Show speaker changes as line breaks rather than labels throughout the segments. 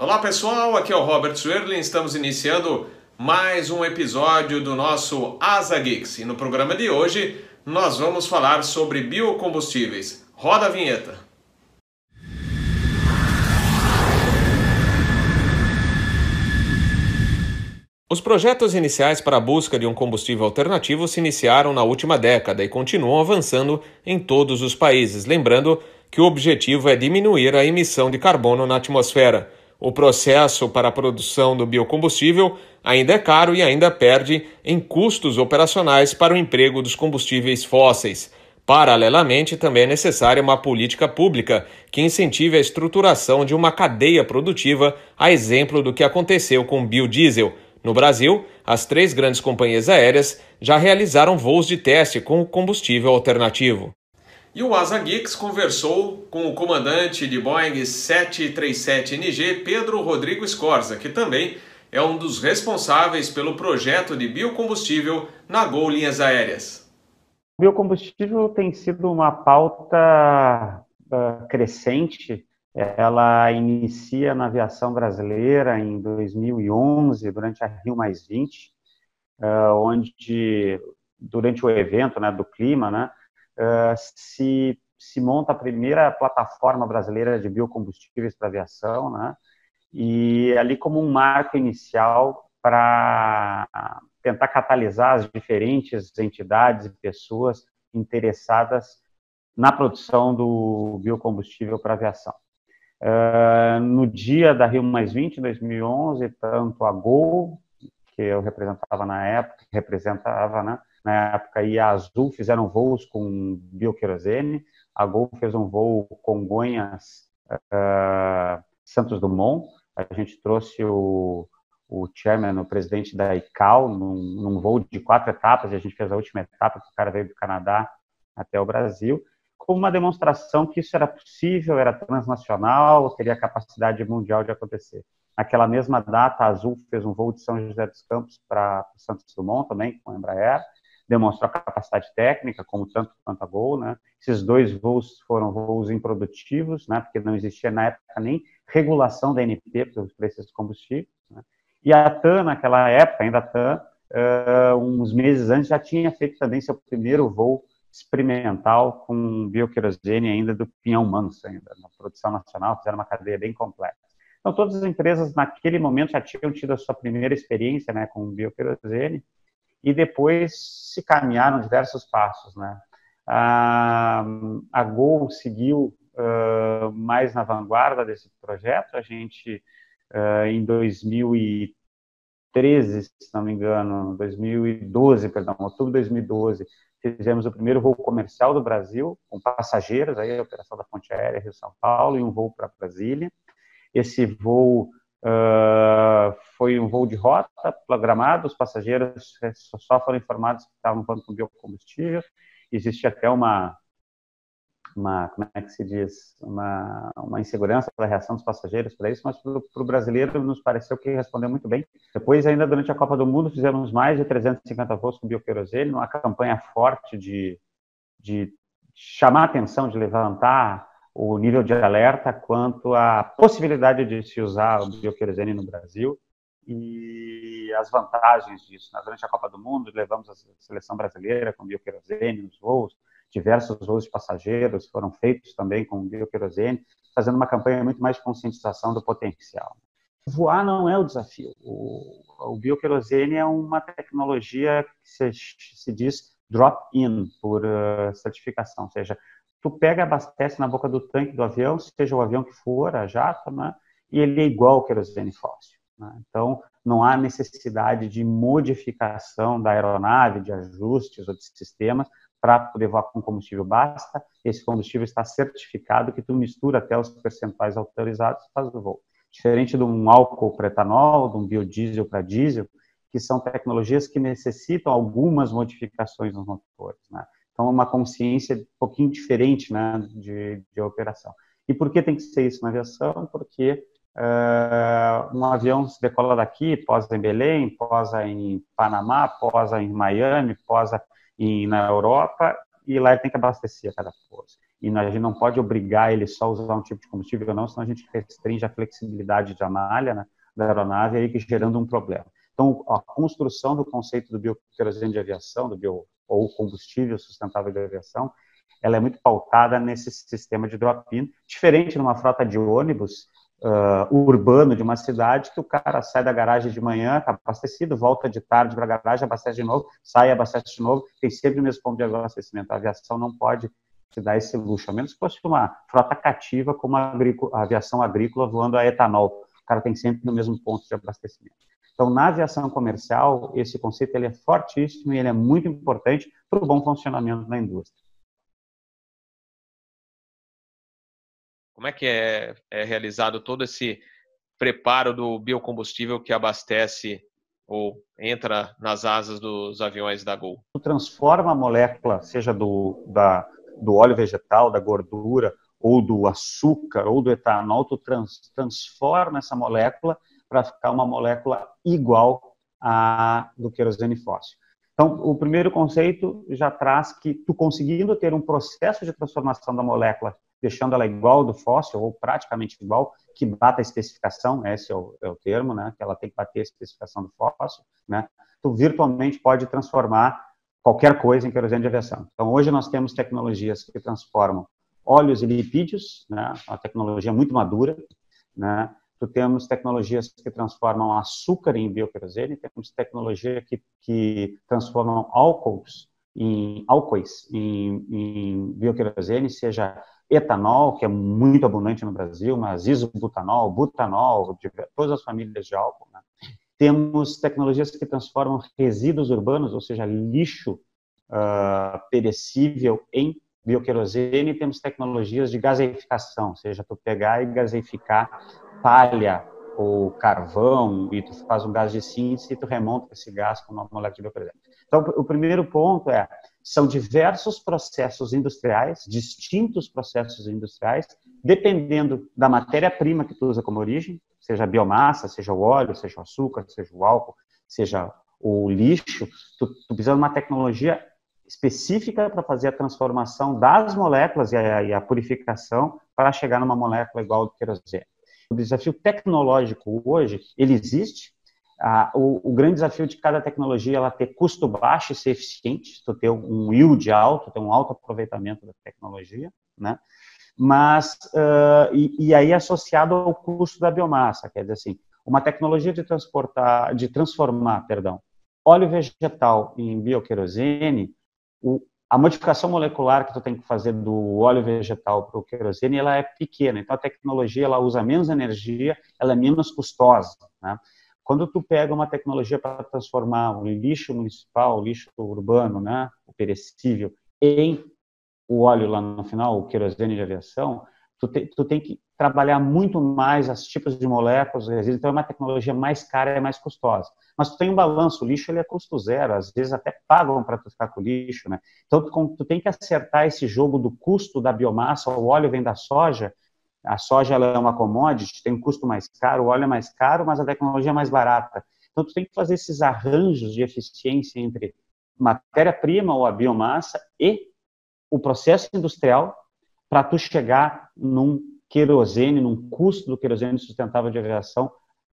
Olá pessoal, aqui é o Robert Swerlin, estamos iniciando mais um episódio do nosso Asa Geeks e no programa de hoje nós vamos falar sobre biocombustíveis. Roda a vinheta. Os projetos iniciais para a busca de um combustível alternativo se iniciaram na última década e continuam avançando em todos os países, lembrando que o objetivo é diminuir a emissão de carbono na atmosfera. O processo para a produção do biocombustível ainda é caro e ainda perde em custos operacionais para o emprego dos combustíveis fósseis. Paralelamente, também é necessária uma política pública que incentive a estruturação de uma cadeia produtiva, a exemplo do que aconteceu com o biodiesel. No Brasil, as três grandes companhias aéreas já realizaram voos de teste com o combustível alternativo. E o Asa Geeks conversou com o comandante de Boeing 737NG, Pedro Rodrigo Scorza, que também é um dos responsáveis pelo projeto de biocombustível na Gol Linhas Aéreas.
Biocombustível tem sido uma pauta uh, crescente. Ela inicia na aviação brasileira em 2011, durante a Rio Mais 20, uh, onde, durante o evento né, do clima, né, uh, se, se monta a primeira plataforma brasileira de biocombustíveis para aviação, né? E ali como um marco inicial para tentar catalisar as diferentes entidades e pessoas interessadas na produção do biocombustível para aviação. Uh, no dia da Rio Mais 20, em 2011, tanto a Gol, que eu representava na época, representava, né, na época, e a Azul fizeram voos com bioquerosene, a Gol fez um voo Congonhas uh, Santos Dumont, a gente trouxe o, o chairman, o presidente da ICAO, num, num voo de quatro etapas, e a gente fez a última etapa, que o cara veio do Canadá até o Brasil, como uma demonstração que isso era possível, era transnacional, teria capacidade mundial de acontecer. Naquela mesma data, a Azul fez um voo de São José dos Campos para Santos Dumont também, com a Embraer, demonstrou capacidade técnica, como tanto quanto a Gol, né? Esses dois voos foram voos improdutivos, né? Porque não existia na época nem regulação da NP para os preços de combustível. Né? E a TAM, naquela época, ainda a TAM, uh, uns meses antes, já tinha feito também seu primeiro voo experimental com bioquerosene ainda do Pinhão Manso, ainda, na produção nacional, fizeram uma cadeia bem complexa. Então, todas as empresas, naquele momento, já tinham tido a sua primeira experiência né, com bioquerosene, e depois se caminharam diversos passos, né? A, Gol seguiu mais na vanguarda desse projeto. A gente, em 2013, se não me engano, 2012, perdão, outubro de 2012, fizemos o primeiro voo comercial do Brasil, com passageiros, aí a operação da Ponte Aérea Rio-São Paulo, e um voo para Brasília. Esse voo Uh, foi um voo de rota programado, os passageiros só foram informados que estavam voando com biocombustível. Existe até uma, uma, como é que se diz, uma, uma insegurança da reação dos passageiros para isso, mas para o brasileiro nos pareceu que respondeu muito bem. Depois, ainda durante a Copa do Mundo, fizemos mais de 350 voos com bioquerosene, uma campanha forte de, de chamar a atenção, de levantar o nível de alerta quanto à possibilidade de se usar o bioquerosene no Brasil e as vantagens disso. Né? Durante a Copa do Mundo, levamos a seleção brasileira com bioquerosene nos voos, diversos voos de passageiros foram feitos também com bioquerosene, fazendo uma campanha muito mais de conscientização do potencial. Voar não é o desafio. O, o bioquerosene é uma tecnologia que se, se diz drop-in por uh, certificação, ou seja, tu pega, abastece na boca do tanque do avião, seja o avião que for, a jato, né? e ele é igual ao querosene fóssil. Né? Então, não há necessidade de modificação da aeronave, de ajustes ou de sistemas para poder voar com combustível. Basta esse combustível está certificado que tu mistura até os percentuais autorizados e faz o voo. Diferente de um álcool para etanol, de um biodiesel para diesel, que são tecnologias que necessitam algumas modificações nos motores. Né? Então, é uma consciência um pouquinho diferente né, de, de operação. E por que tem que ser isso na aviação? Porque uh, um avião se decola daqui, posa em Belém, posa em Panamá, posa em Miami, posa em, na Europa, e lá ele tem que abastecer a cada pouso. e a gente não pode obrigar ele só a usar um tipo de combustível, não, senão a gente restringe a flexibilidade de malha né, da aeronave, aí gerando um problema. Então, a construção do conceito do bioquerosene de aviação, do bio, ou combustível sustentável de aviação, ela é muito pautada nesse sistema de drop-in, diferente numa frota de ônibus uh, urbano de uma cidade, que o cara sai da garagem de manhã, tá abastecido, volta de tarde para a garagem, abastece de novo, sai, abastece de novo, tem sempre o mesmo ponto de abastecimento. A aviação não pode se dar esse luxo, a menos que fosse uma frota cativa como a, a aviação agrícola voando a etanol. O cara tem sempre o mesmo ponto de abastecimento. Então, na aviação comercial, esse conceito ele é fortíssimo e ele é muito importante para o bom funcionamento da indústria.
Como é que é, é realizado todo esse preparo do biocombustível que abastece ou entra nas asas dos aviões da Gol?
Transforma a molécula, seja do, da, do óleo vegetal, da gordura, ou do açúcar, ou do etanol, tu trans, transforma essa molécula para ficar uma molécula igual à do querosene fóssil. Então, o primeiro conceito já traz que tu conseguindo ter um processo de transformação da molécula, deixando ela igual do fóssil, ou praticamente igual, que bata a especificação, esse é o, é o termo, né, que ela tem que bater a especificação do fóssil, né, tu virtualmente pode transformar qualquer coisa em querosene de aviação. Então, hoje nós temos tecnologias que transformam óleos e lipídios, né, uma tecnologia muito madura, né, tu temos tecnologias que transformam açúcar em bioquerosene, temos tecnologia que, que transformam álcools em álcoois em, em seja etanol, que é muito abundante no Brasil, mas isobutanol, butanol, todas as famílias de álcool. Né? Temos tecnologias que transformam resíduos urbanos, ou seja, lixo uh, perecível em bioquerosene, temos tecnologias de gaseificação, ou seja, tu pegar e gaseificar palha ou carvão e tu faz um gás de síntese e tu remonta esse gás com uma molécula de bioquerosene. Então, o primeiro ponto é, são diversos processos industriais, distintos processos industriais, dependendo da matéria-prima que tu usa como origem, seja a biomassa, seja o óleo, seja o açúcar, seja o álcool, seja o lixo, tu, tu precisa de uma tecnologia específica para fazer a transformação das moléculas e a, e a purificação para chegar numa molécula igual ao querosene. O desafio tecnológico hoje, ele existe, ah, o, o, grande desafio de cada tecnologia é ela ter custo baixo e ser eficiente, tu ter um yield alto, ter um alto aproveitamento da tecnologia, né? Mas, uh, e, e, aí associado ao custo da biomassa, quer dizer assim, uma tecnologia de transportar, de transformar, perdão, óleo vegetal em bioquerosene, o, a modificação molecular que tu tem que fazer do óleo vegetal para o querosene, ela é pequena, então a tecnologia ela usa menos energia, ela é menos custosa, né? Quando tu pega uma tecnologia para transformar o lixo municipal, o lixo urbano, né, o perecível, em o óleo lá no final, o querosene de aviação, tu, te, tu tem que trabalhar muito mais os tipos de moléculas, então é uma tecnologia mais cara e mais custosa. Mas tu tem um balanço, o lixo ele é custo zero, às vezes até pagam para tu ficar com o lixo, né? Então tu, tu tem que acertar esse jogo do custo da biomassa, o óleo vem da soja, a soja ela é uma commodity, tem um custo mais caro, o óleo é mais caro, mas a tecnologia é mais barata. Então, tu tem que fazer esses arranjos de eficiência entre matéria-prima ou a biomassa e o processo industrial para tu chegar num querosene, num custo do querosene sustentável de aviação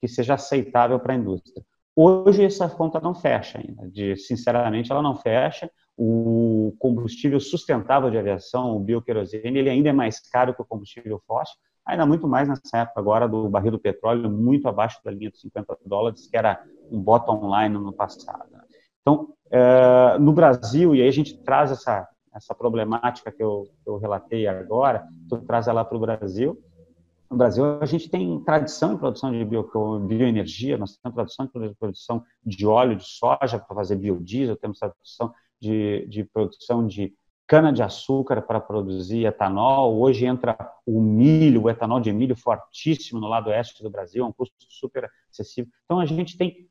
que seja aceitável para a indústria. Hoje essa conta não fecha ainda, de, sinceramente ela não fecha. O combustível sustentável de aviação, o bioquerosene, ele ainda é mais caro que o combustível fóssil, ainda muito mais nessa época agora do barril do petróleo, muito abaixo da linha dos 50 dólares, que era um bottom line no passado. Então, é, no Brasil, e aí a gente traz essa, essa problemática que eu, que eu relatei agora, tu traz ela para o Brasil, no Brasil, a gente tem tradição em produção de bio, bioenergia, nós temos tradição em produção de óleo de soja para fazer biodiesel, temos tradição de, de produção de cana-de-açúcar para produzir etanol. Hoje entra o milho, o etanol de milho fortíssimo no lado oeste do Brasil, é um custo super acessível. Então, a gente tem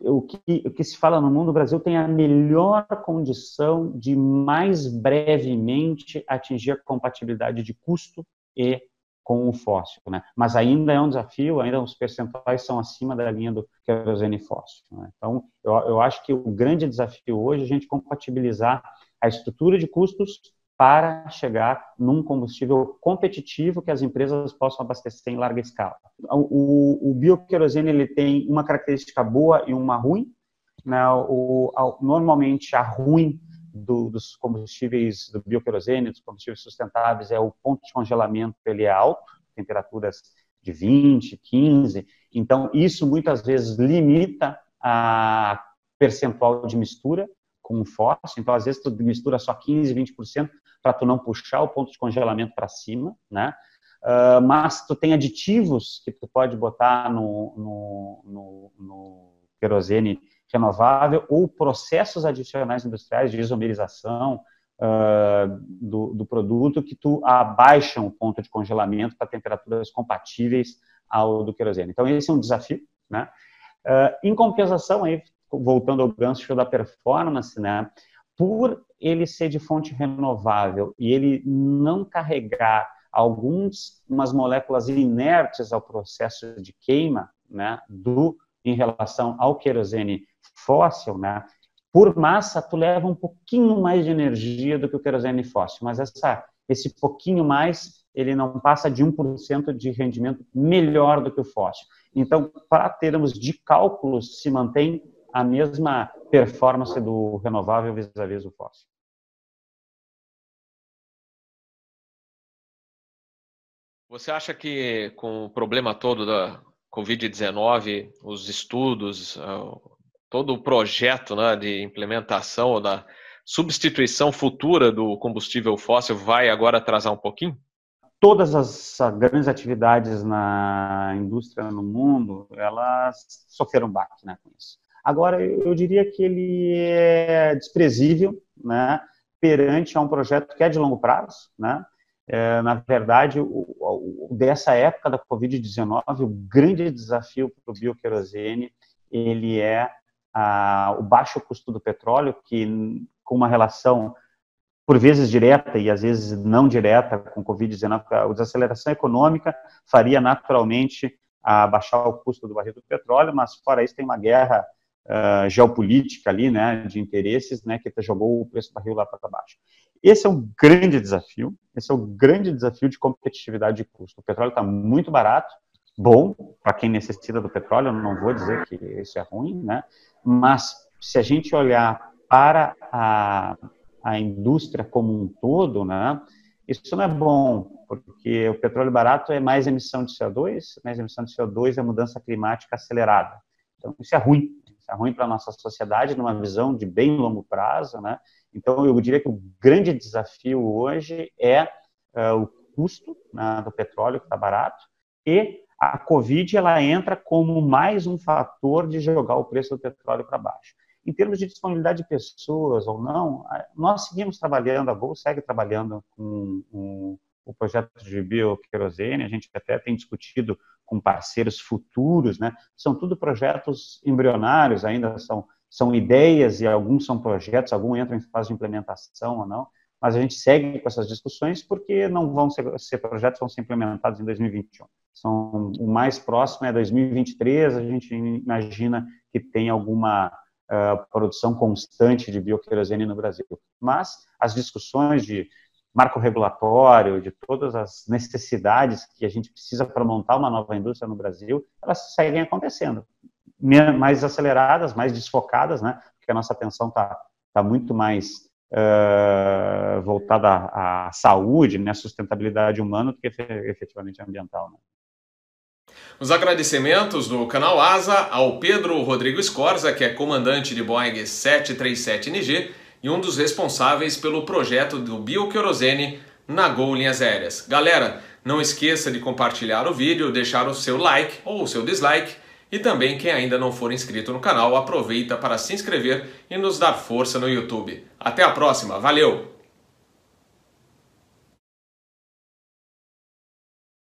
o que, o que se fala no mundo, o Brasil tem a melhor condição de mais brevemente atingir a compatibilidade de custo e com o fóssil, né? Mas ainda é um desafio, ainda os percentuais são acima da linha do querosene fóssil. Né? Então, eu, eu acho que o grande desafio hoje é a gente compatibilizar a estrutura de custos para chegar num combustível competitivo que as empresas possam abastecer em larga escala. O, o, bioquerosene ele tem uma característica boa e uma ruim. Né? O, normalmente a ruim do, dos combustíveis do bioquerosene, dos combustíveis sustentáveis, é o ponto de congelamento ele é alto, temperaturas de 20, 15. Então isso muitas vezes limita a percentual de mistura com o fósforo, então às vezes tu mistura só 15, 20% para tu não puxar o ponto de congelamento para cima, né? Uh, mas tu tem aditivos que tu pode botar no, no, no, no querosene renovável ou processos adicionais industriais de isomerização uh, do, do, produto que tu abaixam o ponto de congelamento para temperaturas compatíveis ao do querosene. Então esse é um desafio, né? Uh, em compensação, aí, voltando ao gancho da performance, né, por ele ser de fonte renovável e ele não carregar algumas moléculas inertes ao processo de queima, né, do em relação ao querosene fóssil, né, por massa tu leva um pouquinho mais de energia do que o querosene fóssil, mas essa esse pouquinho mais ele não passa de 1% de rendimento melhor do que o fóssil. Então, para termos de cálculos, se mantém a mesma performance do renovável vis-à-vis do fóssil.
Você acha que com o problema todo da Covid-19, os estudos, ah, todo o projeto né, de implementação ou da substituição futura do combustível fóssil vai agora atrasar um pouquinho?
Todas as grandes atividades na indústria no mundo, elas sofreram baque né, com isso. Agora, eu diria que ele é desprezível, né, perante a um projeto que é de longo prazo, né, é, na verdade, o, o, dessa época da Covid-19, o grande desafio para o bioquerosene, ele é a, o baixo custo do petróleo, que com uma relação por vezes direta e às vezes não direta com o Covid-19, a desaceleração econômica faria naturalmente a baixar o custo do barril do petróleo, mas fora isso tem uma guerra uh, geopolítica ali, né, de interesses, né, que jogou o preço do barril lá para baixo. Esse é um grande desafio, esse é o um grande desafio de competitividade de custo. O petróleo está muito barato, bom para quem necessita do petróleo, eu não vou dizer que isso é ruim, né, mas se a gente olhar para a, a indústria como um todo, né, isso não é bom, porque o petróleo barato é mais emissão de CO2, mais emissão de CO2 é mudança climática acelerada. Então, isso é ruim é ruim para a nossa sociedade numa visão de bem longo prazo, né? Então, eu diria que o grande desafio hoje é uh, o custo né, do petróleo, que está barato, e a Covid ela entra como mais um fator de jogar o preço do petróleo para baixo. Em termos de disponibilidade de pessoas ou não, nós seguimos trabalhando, a Gol segue trabalhando com um, o projeto de bioquerosene, a gente até tem discutido com parceiros futuros, né? São tudo projetos embrionários, ainda são, são ideias e alguns são projetos, alguns entram em fase de implementação ou não, mas a gente segue com essas discussões porque não vão ser, ser projetos vão ser implementados em 2021. São, o mais próximo é 2023, a gente imagina que tem alguma uh, produção constante de bioquerosene no Brasil. Mas as discussões de marco regulatório, de todas as necessidades que a gente precisa para montar uma nova indústria no Brasil, elas seguem acontecendo. Mais aceleradas, mais desfocadas, né? Porque a nossa atenção está tá muito mais uh, voltada à, à, saúde, né? sustentabilidade humana do que efetivamente ambiental. Né?
Os agradecimentos do canal ASA ao Pedro Rodrigo Scorza, que é comandante de Boeing 737NG, e um dos responsáveis pelo projeto do bioquerosene na Gol Linhas Aéreas. Galera, não esqueça de compartilhar o vídeo, deixar o seu like ou o seu dislike e também quem ainda não for inscrito no canal, aproveita para se inscrever e nos dar força no YouTube. Até a próxima, valeu!